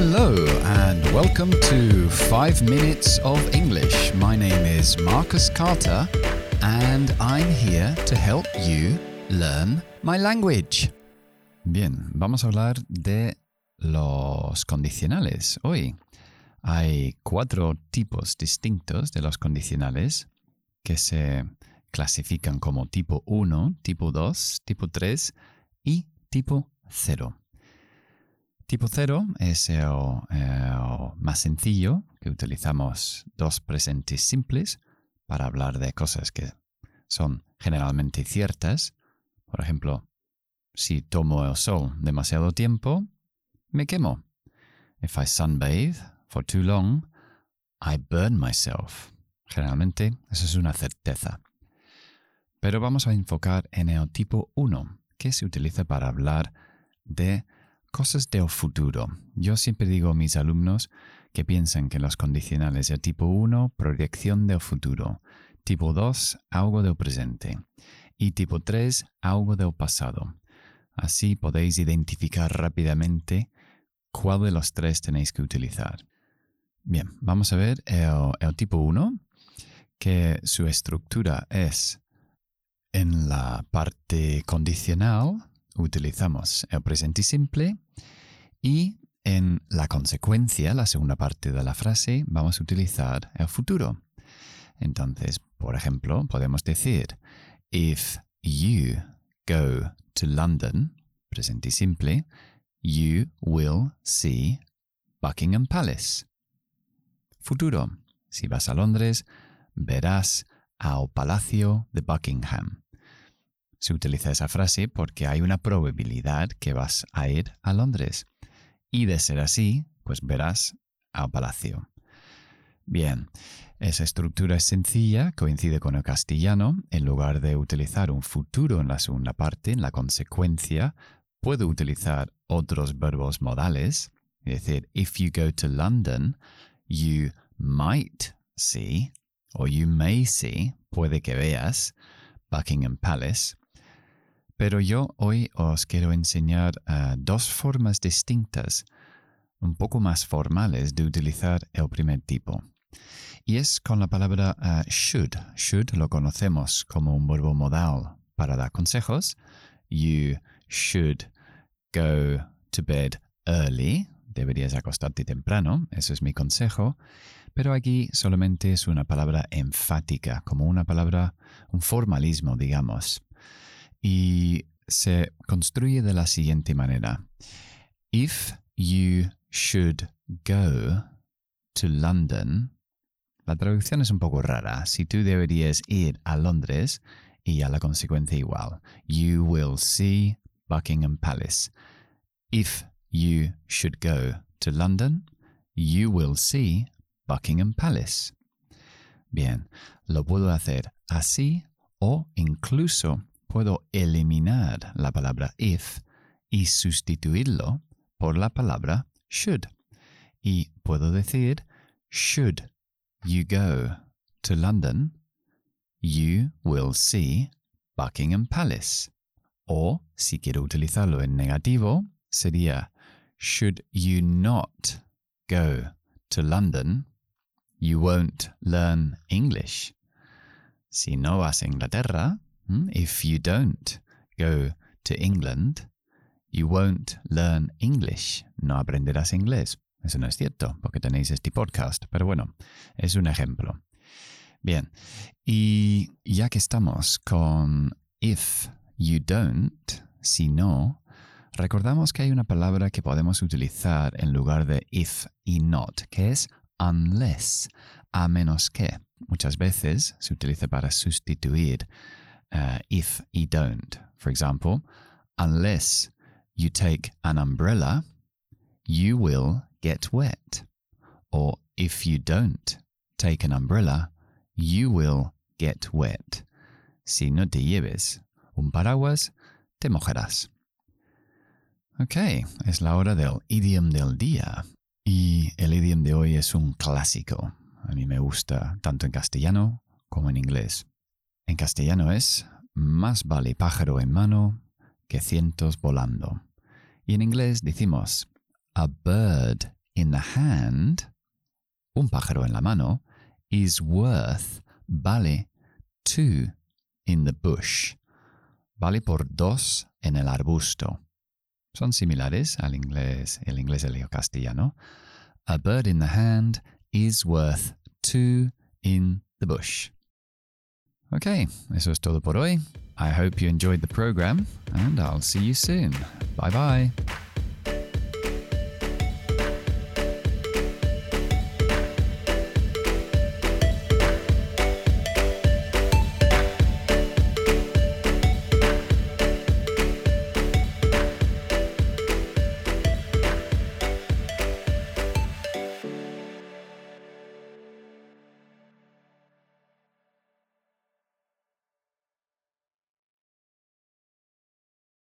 Hello and welcome to 5 Minutes of English. My name is Marcus Carter and I'm here to help you learn my language. Bien, vamos a hablar de los condicionales hoy. Hay cuatro tipos distintos de los condicionales que se clasifican como tipo 1, tipo 2, tipo 3 y tipo 0. Tipo 0 es el, más sencillo, que utilizamos dos presentes simples para hablar de cosas que son generalmente ciertas. Por ejemplo, si tomo el sol demasiado tiempo, me quemo. If I sunbathe for too long, I burn myself. Generalmente, eso es una certeza. Pero vamos a enfocar en el tipo 1, que se utiliza para hablar de Cosas del futuro. Yo siempre digo a mis alumnos que piensen que los condicionales de tipo 1, proyección del futuro, tipo 2, algo del presente y tipo 3, algo del pasado. Así podéis identificar rápidamente cuál de los tres tenéis que utilizar. Bien, vamos a ver el, el tipo 1, que su estructura es en la parte condicional utilizamos el presente simple y en la consecuencia, la segunda parte de la frase, vamos a utilizar el futuro. Entonces, por ejemplo, podemos decir, if you go to London, presente simple, you will see Buckingham Palace. Futuro, si vas a Londres, verás al Palacio de Buckingham. Se utiliza esa frase porque hay una probabilidad que vas a ir a Londres. Y de ser así, pues verás al palacio. Bien, esa estructura es sencilla, coincide con el castellano. En lugar de utilizar un futuro en la segunda parte, en la consecuencia, puedo utilizar otros verbos modales. Es decir, if you go to London, you might see, o you may see, puede que veas, Buckingham Palace. Pero yo hoy os quiero enseñar uh, dos formas distintas, un poco más formales, de utilizar el primer tipo. Y es con la palabra uh, should. Should lo conocemos como un verbo modal para dar consejos. You should go to bed early. Deberías acostarte temprano. Eso es mi consejo. Pero aquí solamente es una palabra enfática, como una palabra, un formalismo, digamos y se construye de la siguiente manera. If you should go to London, la traducción es un poco rara. Si tú deberías ir a Londres y a la consecuencia igual. You will see Buckingham Palace. If you should go to London, you will see Buckingham Palace. Bien, lo puedo hacer así o incluso puedo eliminar la palabra if y sustituirlo por la palabra should. Y puedo decir, should you go to London, you will see Buckingham Palace. O, si quiero utilizarlo en negativo, sería, should you not go to London, you won't learn English. Si no vas a Inglaterra? If you don't go to England, you won't learn English. No aprenderás inglés. Eso no es cierto, porque tenéis este podcast. Pero bueno, es un ejemplo. Bien, y ya que estamos con if you don't, si no, recordamos que hay una palabra que podemos utilizar en lugar de if y not, que es unless, a menos que. Muchas veces se utiliza para sustituir uh, if you don't. For example, unless you take an umbrella, you will get wet. Or if you don't take an umbrella, you will get wet. Si no te lleves un paraguas, te mojarás. Ok, es la hora del idiom del día. Y el idiom de hoy es un clásico. A mí me gusta tanto en castellano como en inglés. En castellano es más vale pájaro en mano que cientos volando. Y en inglés decimos a bird in the hand, un pájaro en la mano, is worth, vale, two in the bush. Vale por dos en el arbusto. Son similares al inglés, el inglés y el castellano. A bird in the hand is worth two in the bush. Okay, eso es todo por hoy. I hope you enjoyed the program, and I'll see you soon. Bye bye.